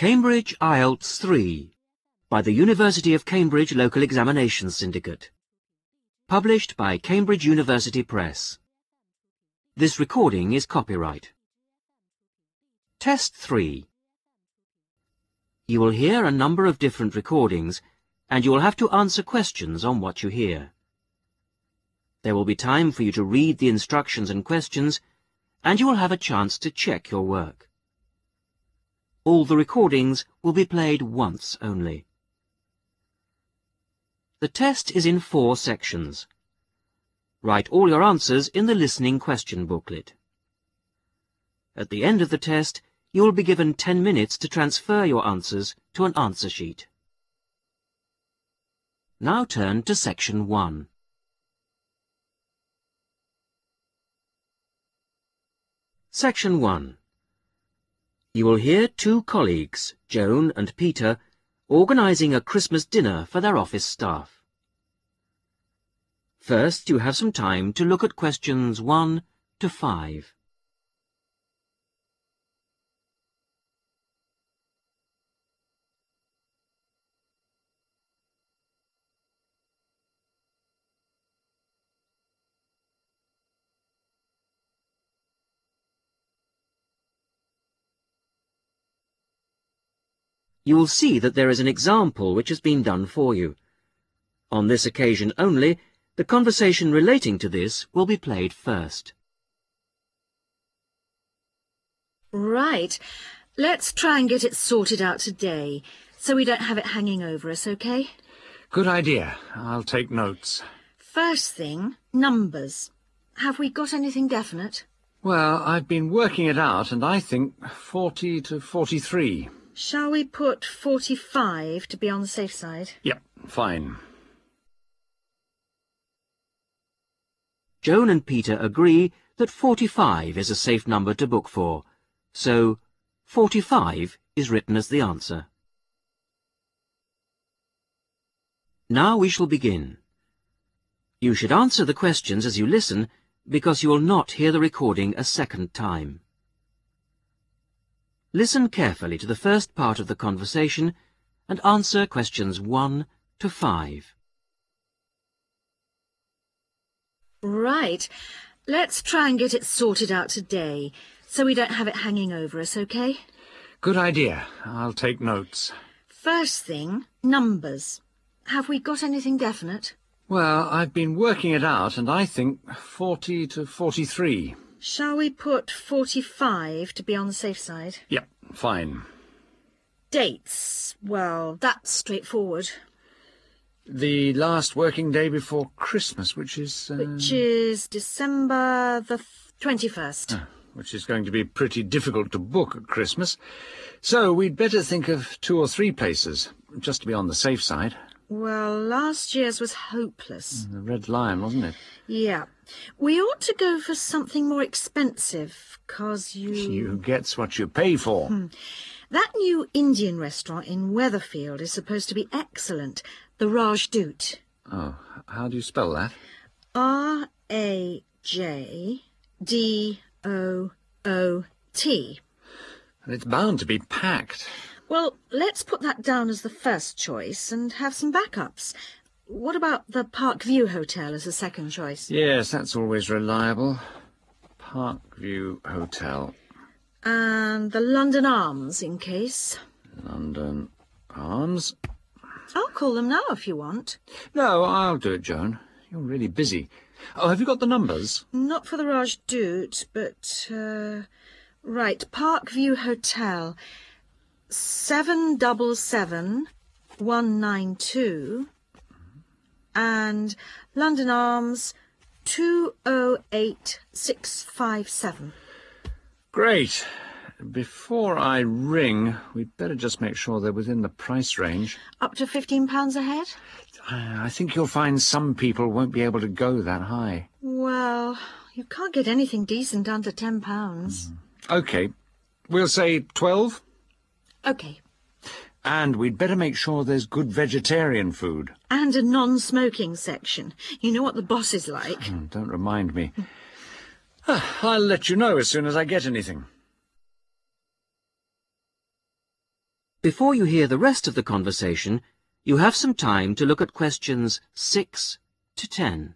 Cambridge IELTS 3 by the University of Cambridge Local Examinations Syndicate. Published by Cambridge University Press. This recording is copyright. Test 3 You will hear a number of different recordings and you will have to answer questions on what you hear. There will be time for you to read the instructions and questions and you will have a chance to check your work. All the recordings will be played once only. The test is in four sections. Write all your answers in the listening question booklet. At the end of the test, you will be given 10 minutes to transfer your answers to an answer sheet. Now turn to section 1. Section 1 You will hear two colleagues, Joan and Peter, organising a Christmas dinner for their office staff. First, you have some time to look at questions 1 to 5. You will see that there is an example which has been done for you. On this occasion only, the conversation relating to this will be played first. Right. Let's try and get it sorted out today, so we don't have it hanging over us, OK? Good idea. I'll take notes. First thing, numbers. Have we got anything definite? Well, I've been working it out, and I think 40 to 43. Shall we put 45 to be on the safe side? Yep, fine. Joan and Peter agree that 45 is a safe number to book for, so 45 is written as the answer. Now we shall begin. You should answer the questions as you listen, because you will not hear the recording a second time. Listen carefully to the first part of the conversation and answer questions 1 to 5. Right. Let's try and get it sorted out today, so we don't have it hanging over us, OK? Good idea. I'll take notes. First thing, numbers. Have we got anything definite? Well, I've been working it out, and I think 40 to 43. Shall we put 45 to be on the safe side? Yep, fine. Dates. Well, that's straightforward. The last working day before Christmas, which is... Uh... Which is December the 21st. Uh, which is going to be pretty difficult to book at Christmas. So we'd better think of two or three places, just to be on the safe side. Well, last year's was hopeless. The Red Lion, wasn't it? Yeah. We ought to go for something more expensive, 'cause you... You gets what you pay for. Hmm. That new Indian restaurant in Weatherfield is supposed to be excellent. The Rajdoot. Oh, how do you spell that? R-A-J-D-O-O-T. And it's bound to be packed. Well, let's put that down as the first choice and have some backups. What about the Parkview Hotel as a second choice? Yes, that's always reliable. Parkview Hotel. And the London Arms, in case. London Arms? I'll call them now if you want. No, I'll do it, Joan. You're really busy. Oh, have you got the numbers? Not for the Rajdoot, but, uh, right, Parkview Hotel. Seven double seven one nine two and London Arms two oh eight six five seven. Great. Before I ring, we'd better just make sure they're within the price range. Up to fifteen pounds a head? I think you'll find some people won't be able to go that high. Well, you can't get anything decent under ten pounds. Mm. OK. We'll say twelve? OK. And we'd better make sure there's good vegetarian food. And a non-smoking section. You know what the boss is like. Oh, don't remind me. I'll let you know as soon as I get anything. Before you hear the rest of the conversation, you have some time to look at questions 6 to 10.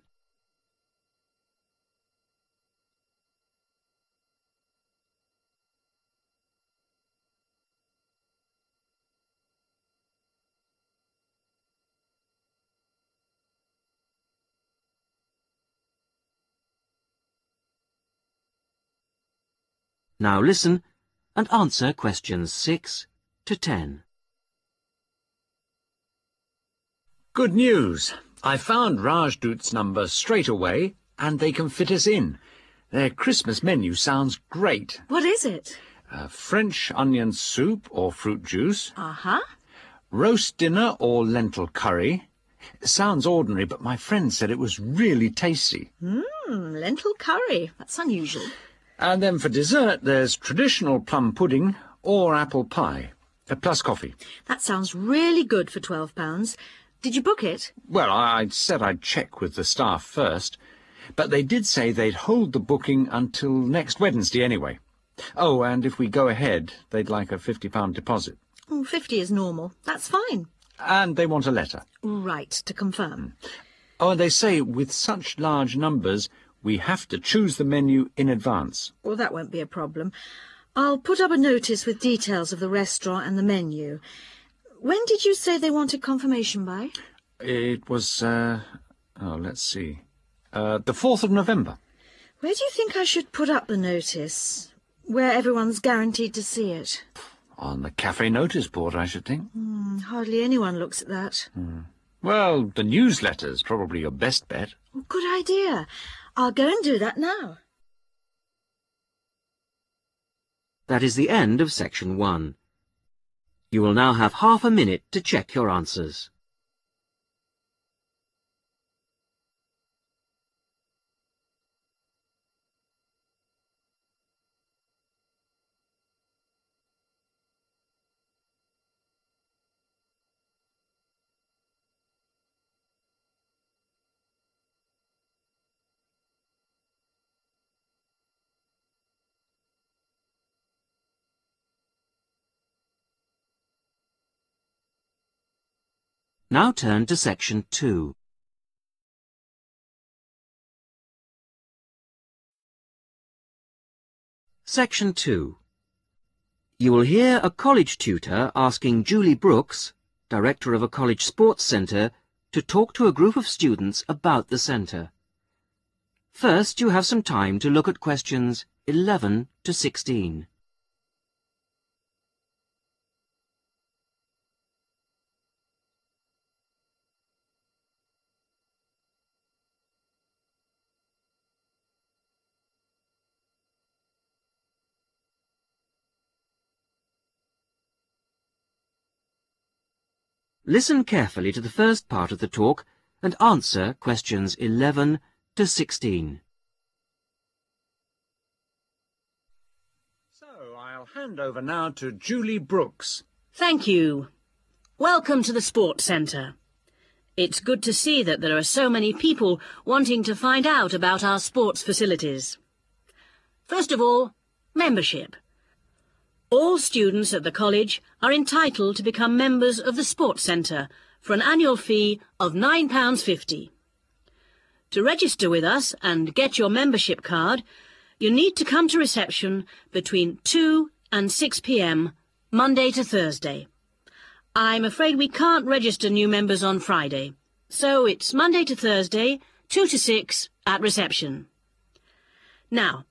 Now listen and answer questions 6 to 10. Good news. I found Rajdoot's number straight away, and they can fit us in. Their Christmas menu sounds great. What is it? Uh, French onion soup or fruit juice, Uh-huh. roast dinner or lentil curry. Sounds ordinary, but my friend said it was really tasty. Mmm, lentil curry. That's unusual. And then for dessert, there's traditional plum pudding or apple pie, uh, plus coffee. That sounds really good for £12. Did you book it? Well, I I said I'd check with the staff first, but they did say they'd hold the booking until next Wednesday anyway. Oh, and if we go ahead, they'd like a £50 deposit. Oh, 50 is normal. That's fine. And they want a letter. Right, to confirm. Oh, and they say with such large numbers, we have to choose the menu in advance. Well, that won't be a problem. I'll put up a notice with details of the restaurant and the menu. When did you say they wanted confirmation by? It was, uh, oh, let's see, uh, the 4th of November. Where do you think I should put up the notice? Where everyone's guaranteed to see it? On the cafe notice board, I should think. Hmm, hardly anyone looks at that. Well, the newsletter's probably your best bet. Good idea. I'll go and do that now. That is the end of section 1. You will now have half a minute to check your answers. Now turn to section 2. Section 2. You will hear a college tutor asking Julie Brooks, director of a college sports centre, to talk to a group of students about the centre. First, you have some time to look at questions 11 to 16. Listen carefully to the first part of the talk and answer questions 11 to 16. So, I'll hand over now to Julie Brooks. Thank you. Welcome to the Sports Centre. It's good to see that there are so many people wanting to find out about our sports facilities. First of all, membership. All students at the college are entitled to become members of the Sports Centre for an annual fee of £9.50. To register with us and get your membership card, you need to come to reception between 2 and 6 p.m. Monday to Thursday. I'm afraid we can't register new members on Friday, so it's Monday to Thursday, 2 to 6 at reception. Now,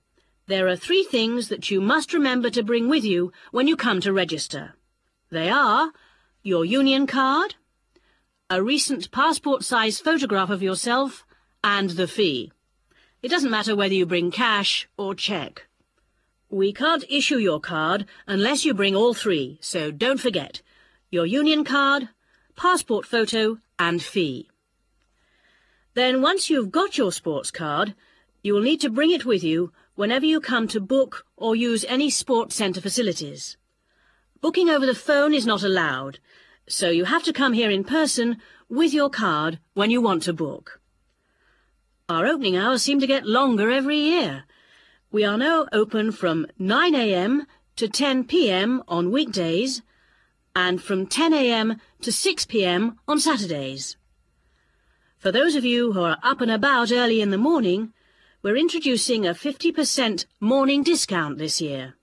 there are three things that you must remember to bring with you when you come to register. They are your union card, a recent passport-size photograph of yourself, and the fee. It doesn't matter whether you bring cash or cheque. We can't issue your card unless you bring all three, so don't forget your union card, passport photo, and fee. Then once you've got your sports card, you will need to bring it with you whenever you come to book or use any sports centre facilities. Booking over the phone is not allowed, so you have to come here in person with your card when you want to book. Our opening hours seem to get longer every year. We are now open from 9am to 10pm on weekdays and from 10am to 6pm on Saturdays. For those of you who are up and about early in the morning, we're introducing a 50% morning discount this year.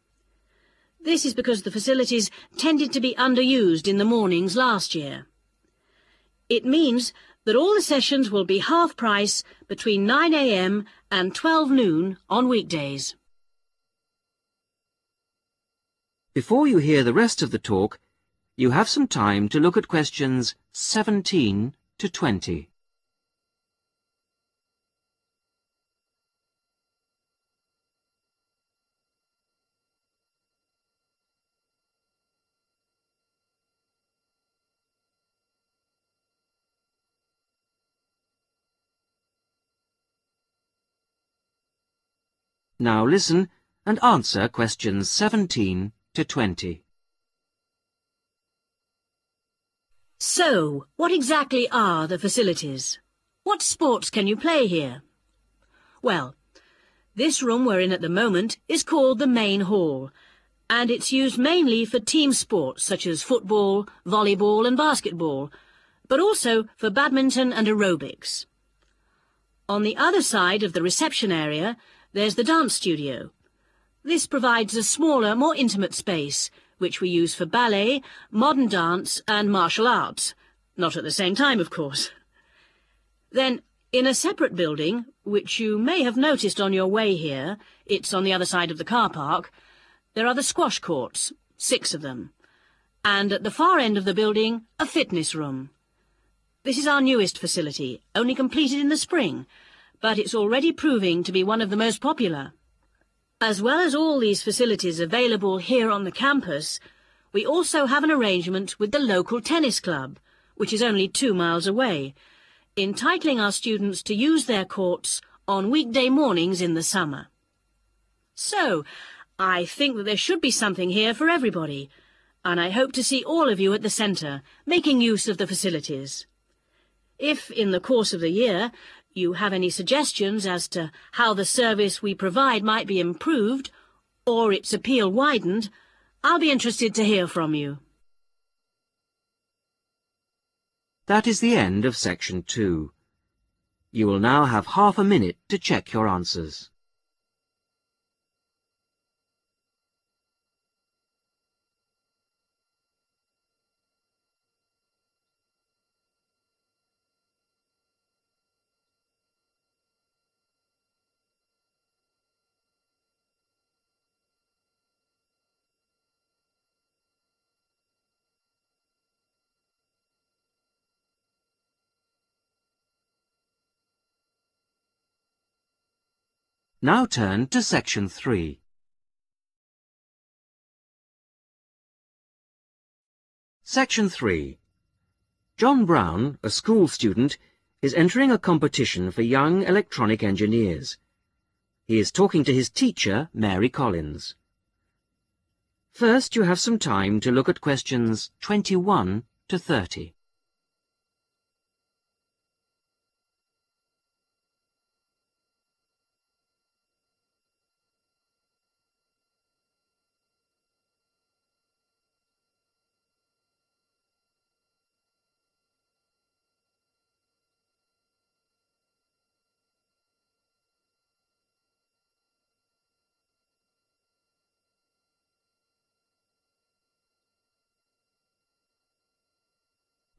This is because the facilities tended to be underused in the mornings last year. It means that all the sessions will be half price between 9am and 12 noon on weekdays. Before you hear the rest of the talk, you have some time to look at questions 17 to 20. Now listen and answer questions 17 to 20. So, what exactly are the facilities? What sports can you play here? Well, this room we're in at the moment is called the main hall, and it's used mainly for team sports such as football, volleyball and basketball, but also for badminton and aerobics. On the other side of the reception area, there's the dance studio. This provides a smaller, more intimate space, which we use for ballet, modern dance and martial arts. Not at the same time, of course. Then, in a separate building, which you may have noticed on your way here, it's on the other side of the car park, there are the squash courts, six of them. And at the far end of the building, a fitness room. This is our newest facility, only completed in the spring, but it's already proving to be one of the most popular. As well as all these facilities available here on the campus, we also have an arrangement with the local tennis club, which is only two miles away, entitling our students to use their courts on weekday mornings in the summer. So, I think that there should be something here for everybody, and I hope to see all of you at the centre, making use of the facilities. If, in the course of the year, you have any suggestions as to how the service we provide might be improved, or its appeal widened, I'll be interested to hear from you. That is the end of section 2. You will now have half a minute to check your answers. Now turn to section 3. Section 3. John Brown, a school student, is entering a competition for young electronic engineers. He is talking to his teacher, Mary Collins. First, you have some time to look at questions 21 to 30.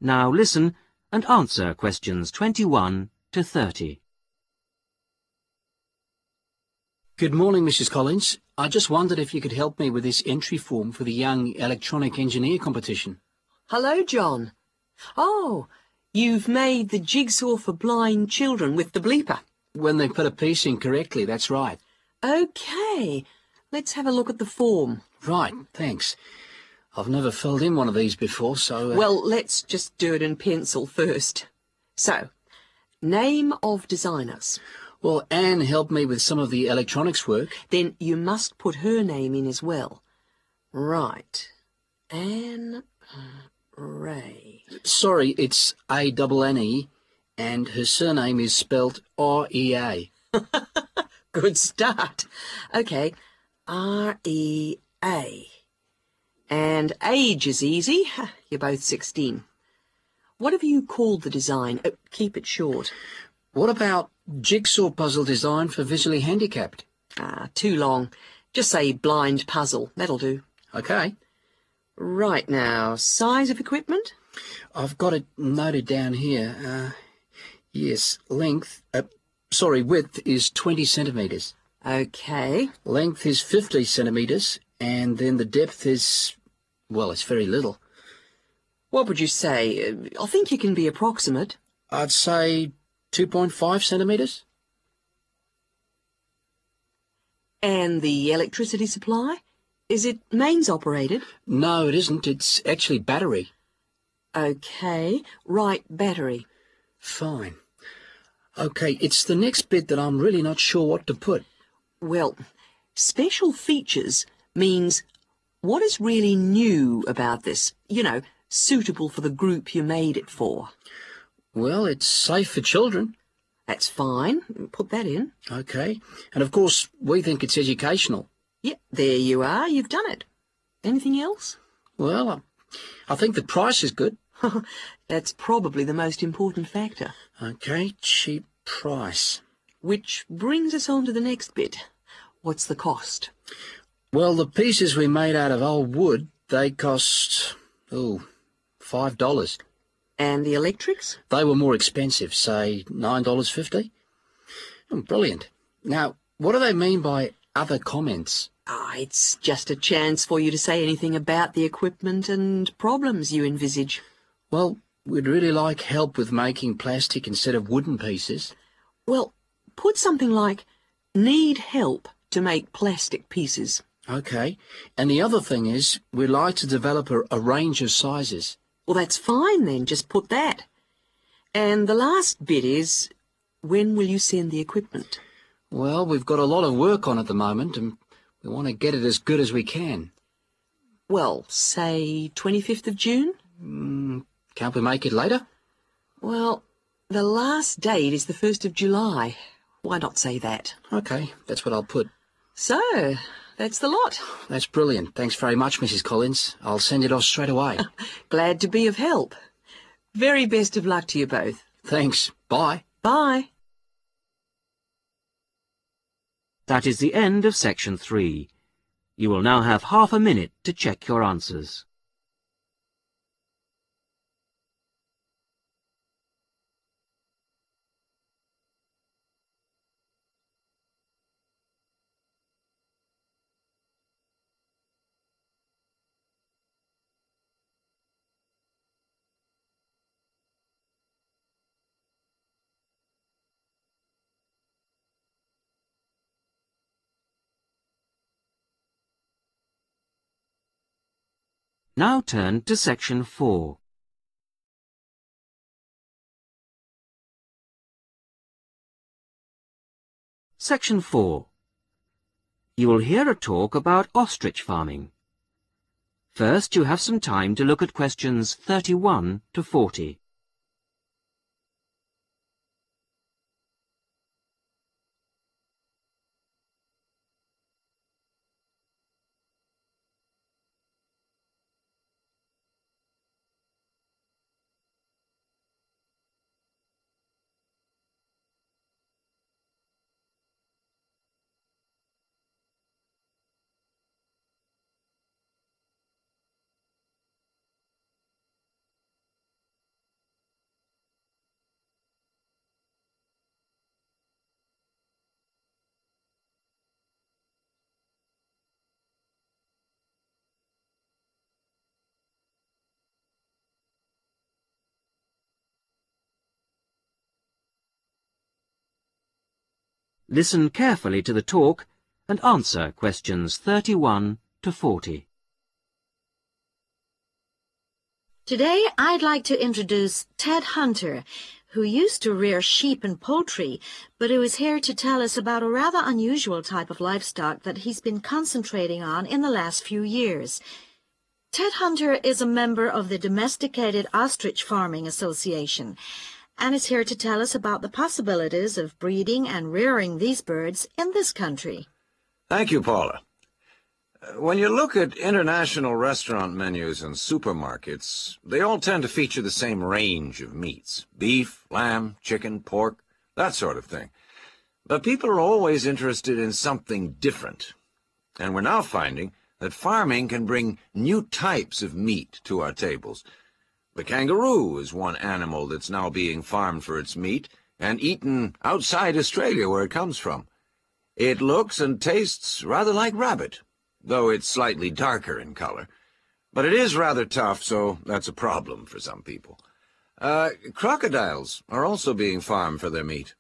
Now listen and answer questions 21 to 30. Good morning, Mrs. Collins. I just wondered if you could help me with this entry form for the Young Electronic Engineer competition. Hello, John. Oh, you've made the jigsaw for blind children with the bleeper. When they put a piece in correctly, that's right. OK, let's have a look at the form. Right, thanks. I've never filled in one of these before, so... Uh... Well, let's just do it in pencil first. So, name of designers. Well, Anne helped me with some of the electronics work. Then you must put her name in as well. Right. Anne Ray. Sorry, it's A-double-N-E, and her surname is spelt R-E-A. Good start. OK, R-E-A. And age is easy. You're both 16. What have you called the design? Uh, keep it short. What about jigsaw puzzle design for visually handicapped? Ah, too long. Just say blind puzzle. That'll do. Okay. Right now, size of equipment? I've got it noted down here. Uh, yes, length, uh, sorry, width is 20 centimetres. Okay. Length is 50 centimetres, and then the depth is, well, it's very little. What would you say? I think you can be approximate. I'd say 2.5 centimetres. And the electricity supply? Is it mains operated? No, it isn't. It's actually battery. Okay. Right, battery. Fine. Okay, it's the next bit that I'm really not sure what to put. Well, special features means what is really new about this? You know, suitable for the group you made it for. Well, it's safe for children. That's fine. Put that in. Okay. And of course, we think it's educational. Yep, there you are. You've done it. Anything else? Well, I, I think the price is good. That's probably the most important factor. Okay, cheap price. Which brings us on to the next bit. What's the cost? Well, the pieces we made out of old wood, they cost, oh, five dollars. And the electrics? They were more expensive, say nine dollars fifty. Oh, brilliant. Now, what do they mean by other comments? Ah, it's just a chance for you to say anything about the equipment and problems you envisage. Well, we'd really like help with making plastic instead of wooden pieces. Well, put something like, need help to make plastic pieces. Okay. And the other thing is, we'd like to develop a, a range of sizes. Well, that's fine then, just put that. And the last bit is, when will you send the equipment? Well, we've got a lot of work on at the moment, and we want to get it as good as we can. Well, say 25th of June? Mm, can't we make it later? Well, the last date is the 1st of July. Why not say that? Okay, that's what I'll put. So, that's the lot. That's brilliant. Thanks very much, Mrs. Collins. I'll send it off straight away. Glad to be of help. Very best of luck to you both. Thanks. Bye. Bye. That is the end of section three. You will now have half a minute to check your answers. Now turn to section 4. Section 4. You will hear a talk about ostrich farming. First, you have some time to look at questions 31 to 40. Listen carefully to the talk and answer questions 31 to 40. Today, I'd like to introduce Ted Hunter, who used to rear sheep and poultry, but who is here to tell us about a rather unusual type of livestock that he's been concentrating on in the last few years. Ted Hunter is a member of the Domesticated Ostrich Farming Association, and is here to tell us about the possibilities of breeding and rearing these birds in this country. Thank you, Paula. Uh, when you look at international restaurant menus and supermarkets, they all tend to feature the same range of meats. Beef, lamb, chicken, pork, that sort of thing. But people are always interested in something different. And we're now finding that farming can bring new types of meat to our tables. The kangaroo is one animal that's now being farmed for its meat and eaten outside Australia where it comes from. It looks and tastes rather like rabbit, though it's slightly darker in color. But it is rather tough, so that's a problem for some people. Uh, crocodiles are also being farmed for their meat.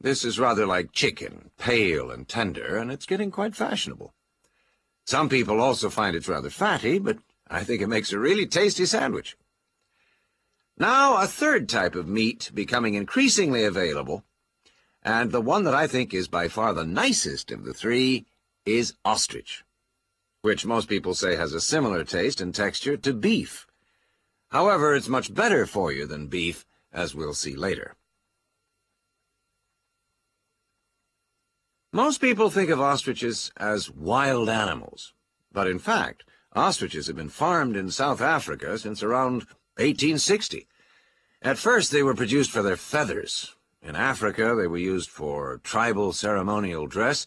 This is rather like chicken, pale and tender, and it's getting quite fashionable. Some people also find it's rather fatty, but I think it makes a really tasty sandwich. Now, a third type of meat becoming increasingly available, and the one that I think is by far the nicest of the three, is ostrich, which most people say has a similar taste and texture to beef. However, it's much better for you than beef, as we'll see later. Most people think of ostriches as wild animals, but in fact, ostriches have been farmed in South Africa since around 1860. At first, they were produced for their feathers. In Africa, they were used for tribal ceremonial dress,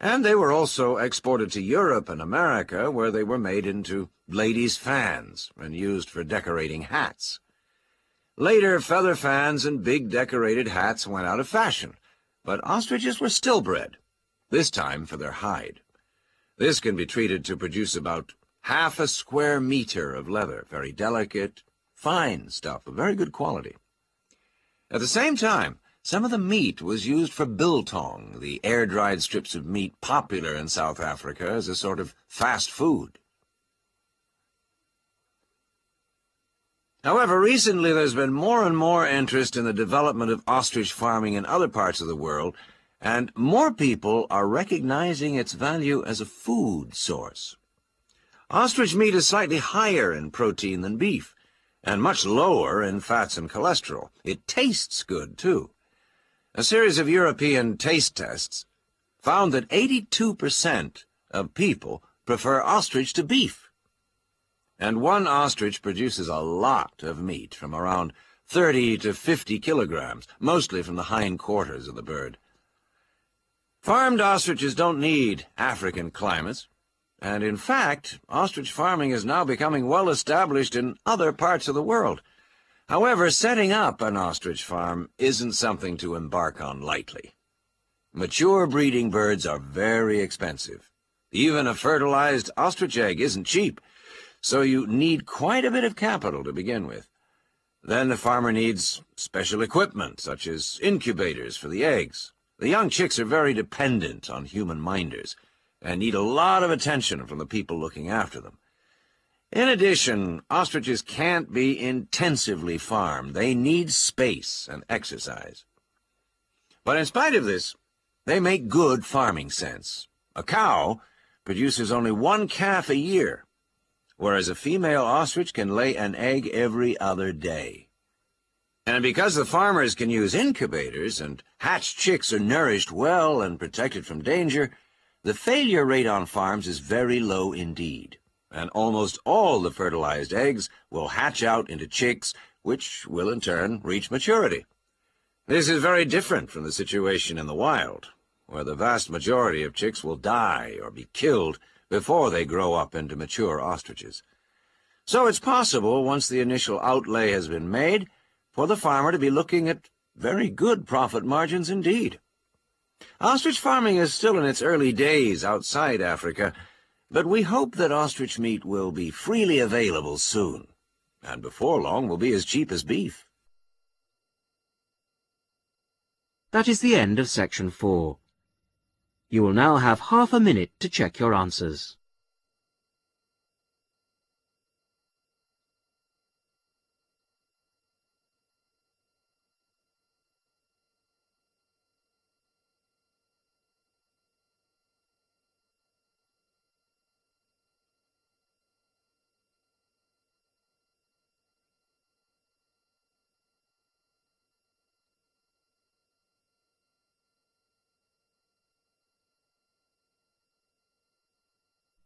and they were also exported to Europe and America, where they were made into ladies' fans and used for decorating hats. Later, feather fans and big decorated hats went out of fashion, but ostriches were still bred, this time for their hide. This can be treated to produce about half a square meter of leather, very delicate, fine stuff of very good quality. At the same time, some of the meat was used for biltong, the air-dried strips of meat popular in South Africa as a sort of fast food. However, recently there's been more and more interest in the development of ostrich farming in other parts of the world, and more people are recognizing its value as a food source. Ostrich meat is slightly higher in protein than beef, and much lower in fats and cholesterol. It tastes good, too. A series of European taste tests found that 82% of people prefer ostrich to beef. And one ostrich produces a lot of meat, from around 30 to 50 kilograms, mostly from the hind quarters of the bird. Farmed ostriches don't need African climates, and in fact, ostrich farming is now becoming well established in other parts of the world. However, setting up an ostrich farm isn't something to embark on lightly. Mature breeding birds are very expensive. Even a fertilized ostrich egg isn't cheap, so you need quite a bit of capital to begin with. Then the farmer needs special equipment, such as incubators for the eggs. The young chicks are very dependent on human minders, and need a lot of attention from the people looking after them. In addition, ostriches can't be intensively farmed. They need space and exercise. But in spite of this, they make good farming sense. A cow produces only one calf a year, whereas a female ostrich can lay an egg every other day. And because the farmers can use incubators and hatched chicks are nourished well and protected from danger, the failure rate on farms is very low indeed, and almost all the fertilized eggs will hatch out into chicks, which will in turn reach maturity. This is very different from the situation in the wild, where the vast majority of chicks will die or be killed before they grow up into mature ostriches. So it's possible, once the initial outlay has been made, for the farmer to be looking at very good profit margins indeed. Ostrich farming is still in its early days outside Africa, but we hope that ostrich meat will be freely available soon, and before long will be as cheap as beef. That is the end of section four. You will now have half a minute to check your answers.